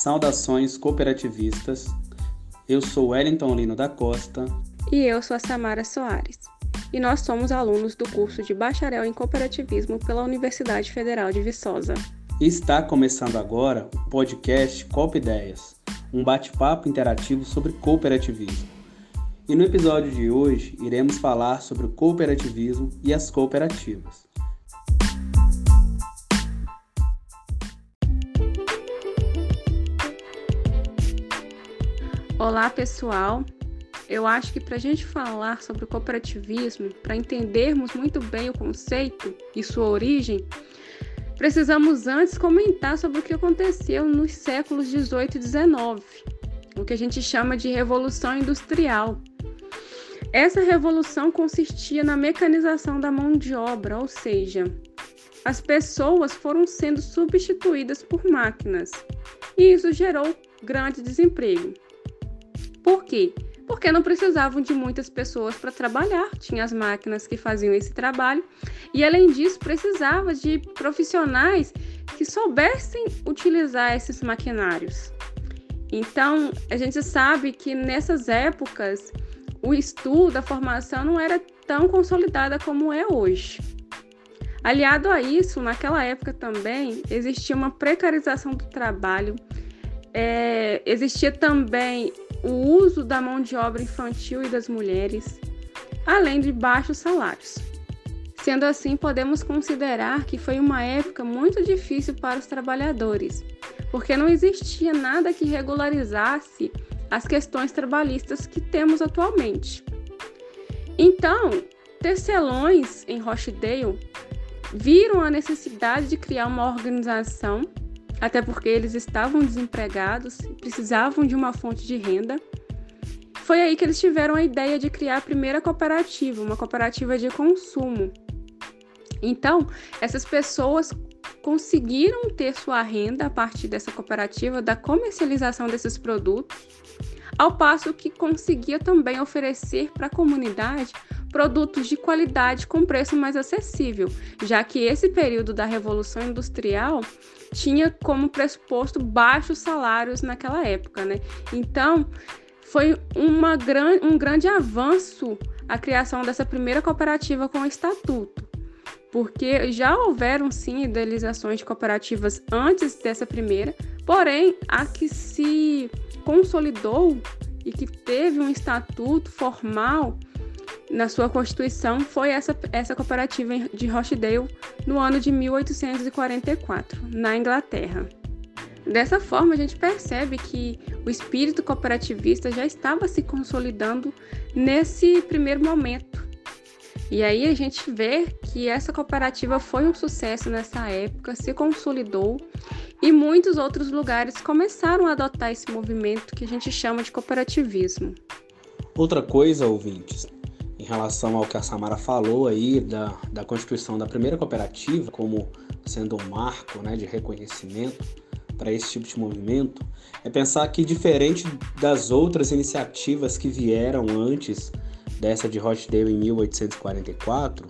Saudações cooperativistas. Eu sou Wellington Lino da Costa. E eu sou a Samara Soares. E nós somos alunos do curso de Bacharel em Cooperativismo pela Universidade Federal de Viçosa. está começando agora o podcast Coop Ideias, um bate-papo interativo sobre cooperativismo. E no episódio de hoje iremos falar sobre o cooperativismo e as cooperativas. Olá, pessoal. Eu acho que para a gente falar sobre o cooperativismo, para entendermos muito bem o conceito e sua origem, precisamos antes comentar sobre o que aconteceu nos séculos 18 e 19, o que a gente chama de Revolução Industrial. Essa revolução consistia na mecanização da mão de obra, ou seja, as pessoas foram sendo substituídas por máquinas, e isso gerou grande desemprego. Por quê? Porque não precisavam de muitas pessoas para trabalhar, tinha as máquinas que faziam esse trabalho, e além disso, precisava de profissionais que soubessem utilizar esses maquinários. Então, a gente sabe que nessas épocas o estudo, a formação não era tão consolidada como é hoje. Aliado a isso, naquela época também existia uma precarização do trabalho, é, existia também o uso da mão de obra infantil e das mulheres, além de baixos salários. Sendo assim, podemos considerar que foi uma época muito difícil para os trabalhadores, porque não existia nada que regularizasse as questões trabalhistas que temos atualmente. Então, tecelões em Rochdale viram a necessidade de criar uma organização até porque eles estavam desempregados e precisavam de uma fonte de renda. Foi aí que eles tiveram a ideia de criar a primeira cooperativa, uma cooperativa de consumo. Então, essas pessoas conseguiram ter sua renda a partir dessa cooperativa, da comercialização desses produtos, ao passo que conseguia também oferecer para a comunidade produtos de qualidade com preço mais acessível, já que esse período da Revolução Industrial tinha como pressuposto baixos salários naquela época, né? Então, foi uma gran, um grande avanço a criação dessa primeira cooperativa com estatuto, porque já houveram sim idealizações de cooperativas antes dessa primeira, porém a que se consolidou e que teve um estatuto formal na sua constituição foi essa, essa cooperativa de Rochdale no ano de 1844, na Inglaterra. Dessa forma, a gente percebe que o espírito cooperativista já estava se consolidando nesse primeiro momento. E aí a gente vê que essa cooperativa foi um sucesso nessa época, se consolidou e muitos outros lugares começaram a adotar esse movimento que a gente chama de cooperativismo. Outra coisa, ouvintes, relação ao que a Samara falou aí da, da constituição da primeira cooperativa como sendo um marco né, de reconhecimento para esse tipo de movimento, é pensar que diferente das outras iniciativas que vieram antes dessa de Rochdale em 1844,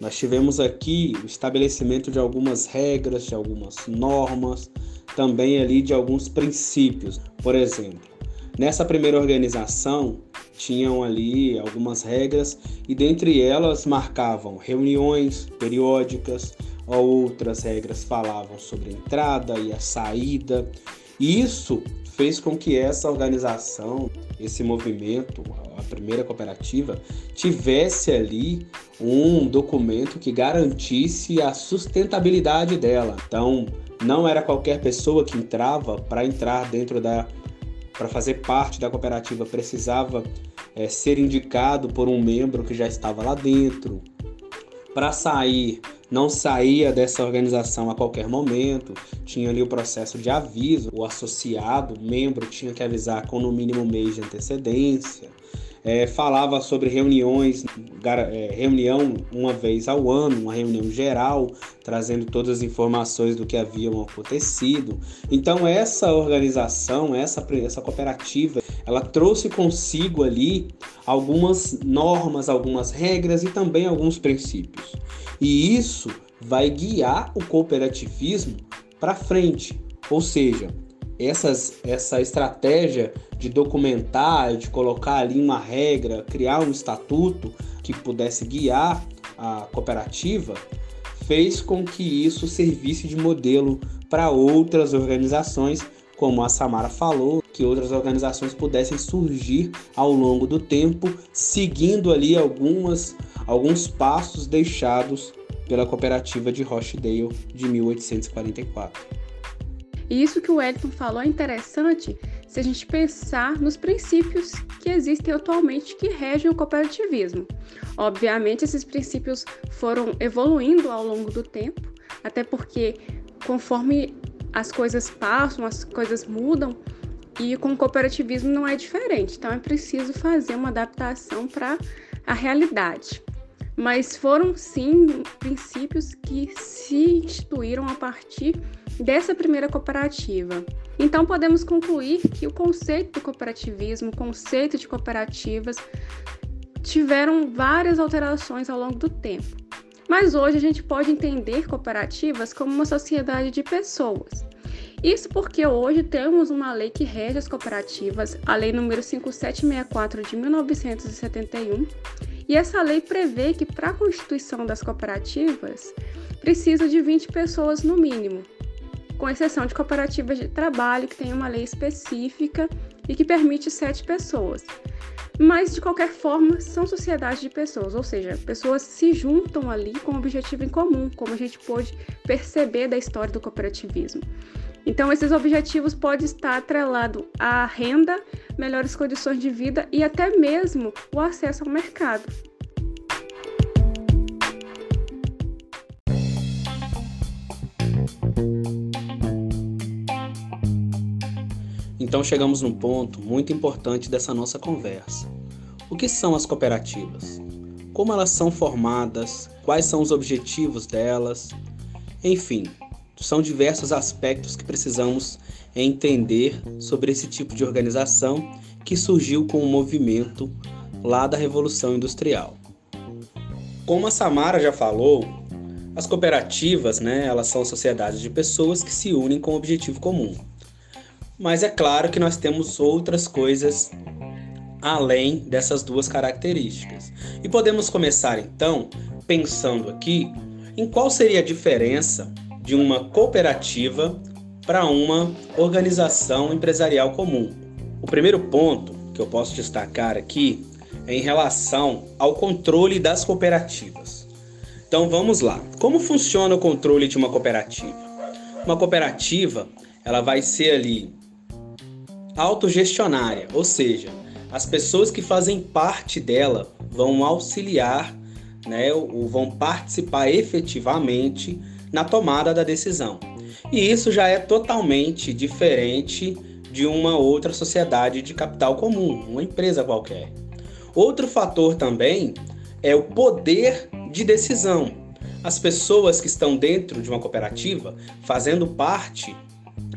nós tivemos aqui o estabelecimento de algumas regras, de algumas normas, também ali de alguns princípios. Por exemplo, nessa primeira organização, tinham ali algumas regras e dentre elas marcavam reuniões periódicas, outras regras falavam sobre a entrada e a saída. Isso fez com que essa organização, esse movimento, a primeira cooperativa, tivesse ali um documento que garantisse a sustentabilidade dela. Então, não era qualquer pessoa que entrava para entrar dentro da para fazer parte da cooperativa precisava é, ser indicado por um membro que já estava lá dentro. Para sair, não saía dessa organização a qualquer momento, tinha ali o processo de aviso, o associado, o membro tinha que avisar com no mínimo mês de antecedência. É, falava sobre reuniões, é, reunião uma vez ao ano, uma reunião geral, trazendo todas as informações do que haviam acontecido. Então essa organização, essa, essa cooperativa, ela trouxe consigo ali algumas normas, algumas regras e também alguns princípios. E isso vai guiar o cooperativismo para frente. Ou seja, essas, essa estratégia de documentar, de colocar ali uma regra, criar um estatuto que pudesse guiar a cooperativa, fez com que isso servisse de modelo para outras organizações, como a Samara falou, que outras organizações pudessem surgir ao longo do tempo, seguindo ali algumas, alguns passos deixados pela cooperativa de Rochdale de 1844. E isso que o Wellington falou é interessante se a gente pensar nos princípios que existem atualmente que regem o cooperativismo. Obviamente, esses princípios foram evoluindo ao longo do tempo, até porque conforme as coisas passam, as coisas mudam, e com o cooperativismo não é diferente. Então, é preciso fazer uma adaptação para a realidade. Mas foram sim princípios que se instituíram a partir dessa primeira cooperativa. Então, podemos concluir que o conceito do cooperativismo, o conceito de cooperativas, tiveram várias alterações ao longo do tempo. Mas hoje a gente pode entender cooperativas como uma sociedade de pessoas. Isso porque hoje temos uma lei que rege as cooperativas, a Lei número 5764 de 1971, e essa lei prevê que para a constituição das cooperativas precisa de 20 pessoas no mínimo, com exceção de cooperativas de trabalho que tem uma lei específica e que permite sete pessoas. Mas, de qualquer forma, são sociedades de pessoas, ou seja, pessoas se juntam ali com um objetivo em comum, como a gente pôde perceber da história do cooperativismo. Então, esses objetivos podem estar atrelados à renda, melhores condições de vida e até mesmo o acesso ao mercado. Então chegamos num ponto muito importante dessa nossa conversa. O que são as cooperativas? Como elas são formadas? Quais são os objetivos delas? Enfim, são diversos aspectos que precisamos entender sobre esse tipo de organização que surgiu com o movimento lá da Revolução Industrial. Como a Samara já falou, as cooperativas, né, elas são sociedades de pessoas que se unem com um objetivo comum. Mas é claro que nós temos outras coisas além dessas duas características. E podemos começar então pensando aqui em qual seria a diferença de uma cooperativa para uma organização empresarial comum. O primeiro ponto que eu posso destacar aqui é em relação ao controle das cooperativas. Então vamos lá. Como funciona o controle de uma cooperativa? Uma cooperativa, ela vai ser ali autogestionária, ou seja, as pessoas que fazem parte dela vão auxiliar, né, ou vão participar efetivamente na tomada da decisão. E isso já é totalmente diferente de uma outra sociedade de capital comum, uma empresa qualquer. Outro fator também é o poder de decisão. As pessoas que estão dentro de uma cooperativa, fazendo parte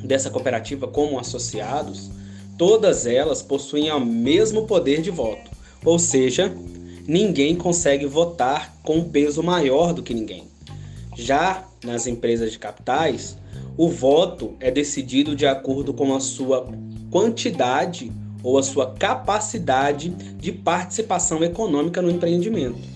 dessa cooperativa como associados, todas elas possuem o mesmo poder de voto, ou seja, ninguém consegue votar com um peso maior do que ninguém. Já nas empresas de capitais, o voto é decidido de acordo com a sua quantidade ou a sua capacidade de participação econômica no empreendimento.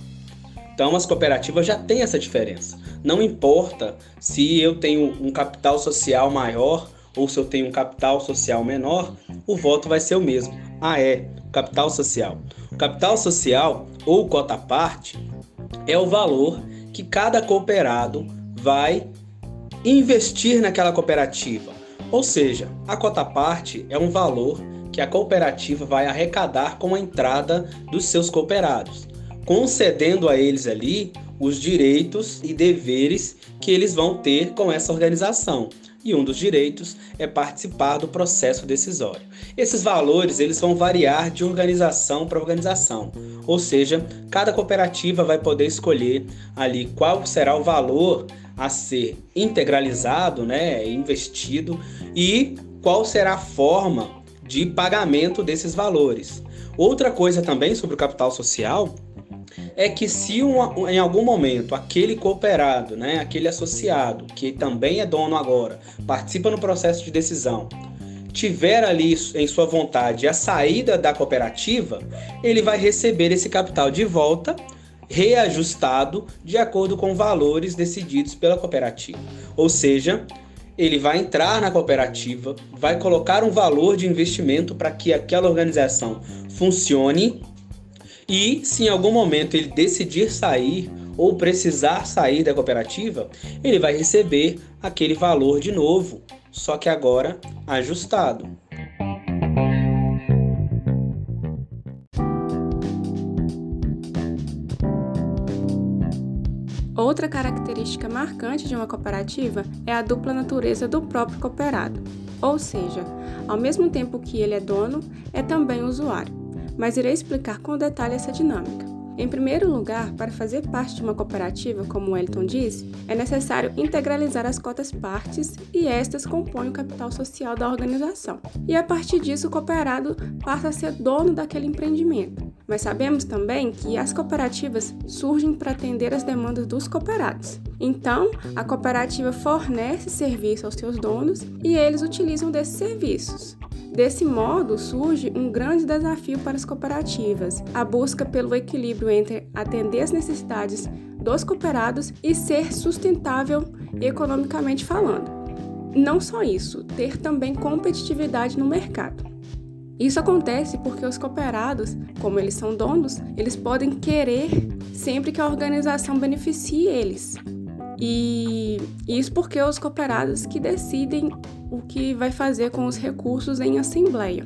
Então, as cooperativas já têm essa diferença. Não importa se eu tenho um capital social maior ou se eu tenho um capital social menor, o voto vai ser o mesmo. Ah, é, capital social. O capital social ou cota parte é o valor que cada cooperado vai investir naquela cooperativa. Ou seja, a cota parte é um valor que a cooperativa vai arrecadar com a entrada dos seus cooperados, concedendo a eles ali os direitos e deveres que eles vão ter com essa organização e um dos direitos é participar do processo decisório. Esses valores eles vão variar de organização para organização, ou seja, cada cooperativa vai poder escolher ali qual será o valor a ser integralizado, né, investido e qual será a forma de pagamento desses valores. Outra coisa também sobre o capital social é que se um, em algum momento aquele cooperado, né, aquele associado, que também é dono agora, participa no processo de decisão tiver ali em sua vontade a saída da cooperativa, ele vai receber esse capital de volta reajustado de acordo com valores decididos pela cooperativa. Ou seja, ele vai entrar na cooperativa, vai colocar um valor de investimento para que aquela organização funcione e, se em algum momento ele decidir sair ou precisar sair da cooperativa, ele vai receber aquele valor de novo, só que agora ajustado. Outra característica marcante de uma cooperativa é a dupla natureza do próprio cooperado, ou seja, ao mesmo tempo que ele é dono, é também usuário. Mas irei explicar com detalhe essa dinâmica. Em primeiro lugar, para fazer parte de uma cooperativa, como o Elton disse, é necessário integralizar as cotas partes e estas compõem o capital social da organização. E a partir disso, o cooperado passa a ser dono daquele empreendimento. Mas sabemos também que as cooperativas surgem para atender as demandas dos cooperados. Então, a cooperativa fornece serviço aos seus donos e eles utilizam desses serviços. Desse modo, surge um grande desafio para as cooperativas: a busca pelo equilíbrio entre atender as necessidades dos cooperados e ser sustentável economicamente falando. Não só isso, ter também competitividade no mercado. Isso acontece porque os cooperados, como eles são donos, eles podem querer sempre que a organização beneficie eles. E isso porque os cooperados que decidem o que vai fazer com os recursos em assembleia.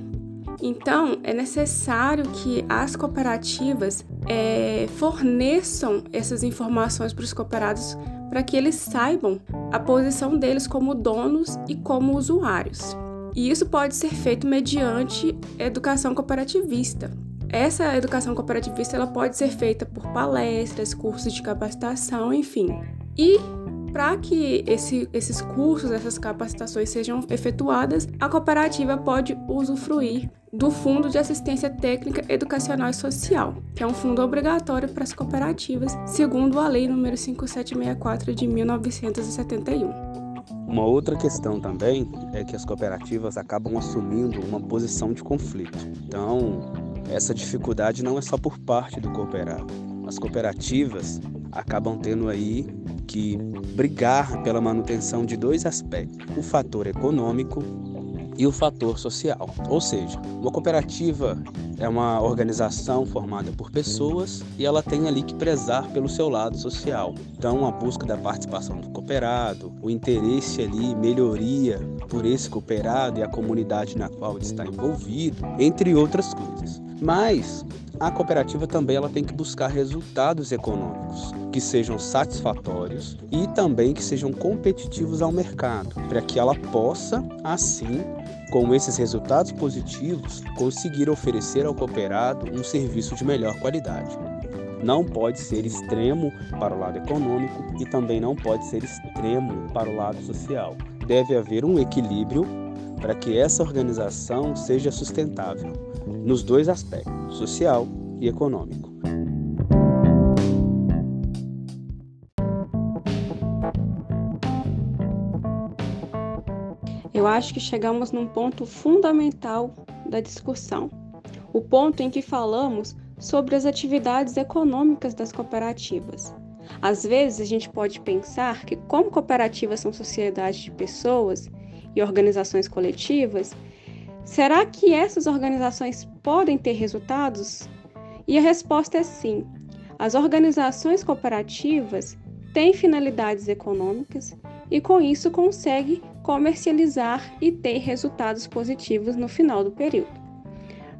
Então, é necessário que as cooperativas é, forneçam essas informações para os cooperados para que eles saibam a posição deles como donos e como usuários. E isso pode ser feito mediante educação cooperativista. Essa educação cooperativista ela pode ser feita por palestras, cursos de capacitação, enfim. E para que esse, esses cursos, essas capacitações sejam efetuadas, a cooperativa pode usufruir do Fundo de Assistência Técnica Educacional e Social, que é um fundo obrigatório para as cooperativas, segundo a Lei nº 5764 de 1971. Uma outra questão também é que as cooperativas acabam assumindo uma posição de conflito. Então, essa dificuldade não é só por parte do cooperado. As cooperativas acabam tendo aí que brigar pela manutenção de dois aspectos: o fator econômico e o fator social. Ou seja, uma cooperativa é uma organização formada por pessoas e ela tem ali que prezar pelo seu lado social. Então, a busca da participação do cooperado, o interesse ali, melhoria por esse cooperado e a comunidade na qual ele está envolvido, entre outras coisas. Mas a cooperativa também ela tem que buscar resultados econômicos que sejam satisfatórios e também que sejam competitivos ao mercado, para que ela possa, assim, com esses resultados positivos, conseguir oferecer ao cooperado um serviço de melhor qualidade. Não pode ser extremo para o lado econômico e também não pode ser extremo para o lado social. Deve haver um equilíbrio para que essa organização seja sustentável nos dois aspectos, social e econômico. Eu acho que chegamos num ponto fundamental da discussão, o ponto em que falamos sobre as atividades econômicas das cooperativas. Às vezes a gente pode pensar que, como cooperativas são sociedades de pessoas e organizações coletivas, Será que essas organizações podem ter resultados? E a resposta é sim. As organizações cooperativas têm finalidades econômicas e, com isso, conseguem comercializar e ter resultados positivos no final do período.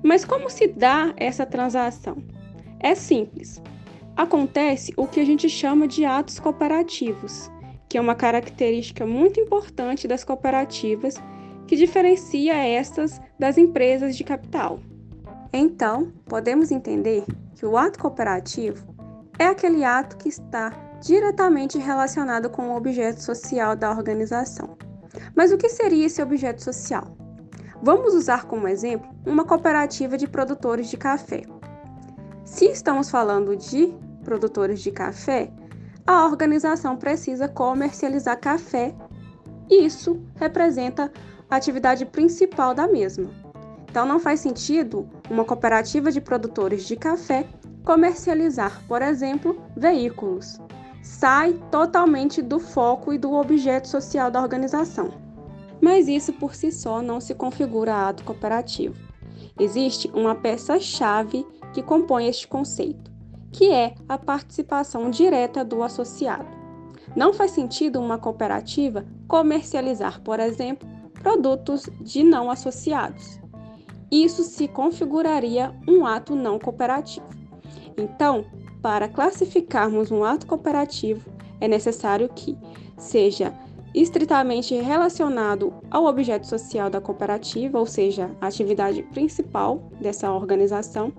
Mas como se dá essa transação? É simples. Acontece o que a gente chama de atos cooperativos, que é uma característica muito importante das cooperativas que diferencia estas das empresas de capital. Então, podemos entender que o ato cooperativo é aquele ato que está diretamente relacionado com o objeto social da organização. Mas o que seria esse objeto social? Vamos usar como exemplo uma cooperativa de produtores de café. Se estamos falando de produtores de café, a organização precisa comercializar café. Isso representa a atividade principal da mesma. Então, não faz sentido uma cooperativa de produtores de café comercializar, por exemplo, veículos. Sai totalmente do foco e do objeto social da organização. Mas isso por si só não se configura ato cooperativo. Existe uma peça-chave que compõe este conceito, que é a participação direta do associado. Não faz sentido uma cooperativa comercializar, por exemplo, produtos de não associados. Isso se configuraria um ato não cooperativo. Então, para classificarmos um ato cooperativo, é necessário que seja estritamente relacionado ao objeto social da cooperativa, ou seja, a atividade principal dessa organização,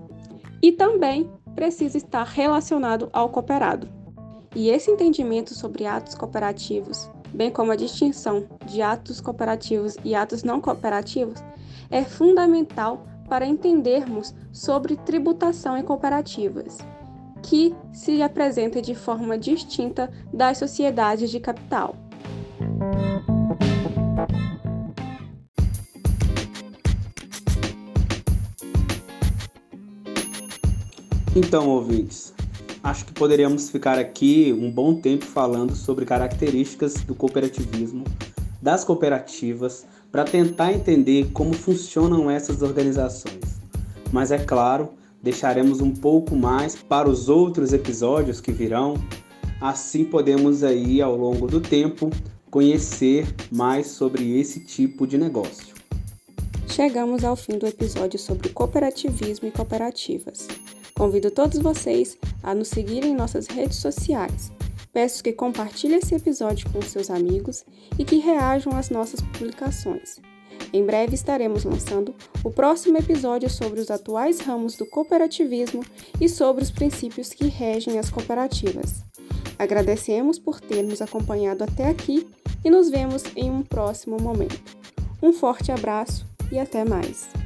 e também precisa estar relacionado ao cooperado. E esse entendimento sobre atos cooperativos, bem como a distinção de atos cooperativos e atos não cooperativos, é fundamental para entendermos sobre tributação em cooperativas, que se apresenta de forma distinta das sociedades de capital. Então, ouvintes, acho que poderíamos ficar aqui um bom tempo falando sobre características do cooperativismo, das cooperativas, para tentar entender como funcionam essas organizações. Mas é claro, deixaremos um pouco mais para os outros episódios que virão, assim podemos aí ao longo do tempo conhecer mais sobre esse tipo de negócio. Chegamos ao fim do episódio sobre cooperativismo e cooperativas. Convido todos vocês a nos seguir em nossas redes sociais. Peço que compartilhem esse episódio com seus amigos e que reajam às nossas publicações. Em breve estaremos lançando o próximo episódio sobre os atuais ramos do cooperativismo e sobre os princípios que regem as cooperativas. Agradecemos por ter nos acompanhado até aqui e nos vemos em um próximo momento. Um forte abraço e até mais!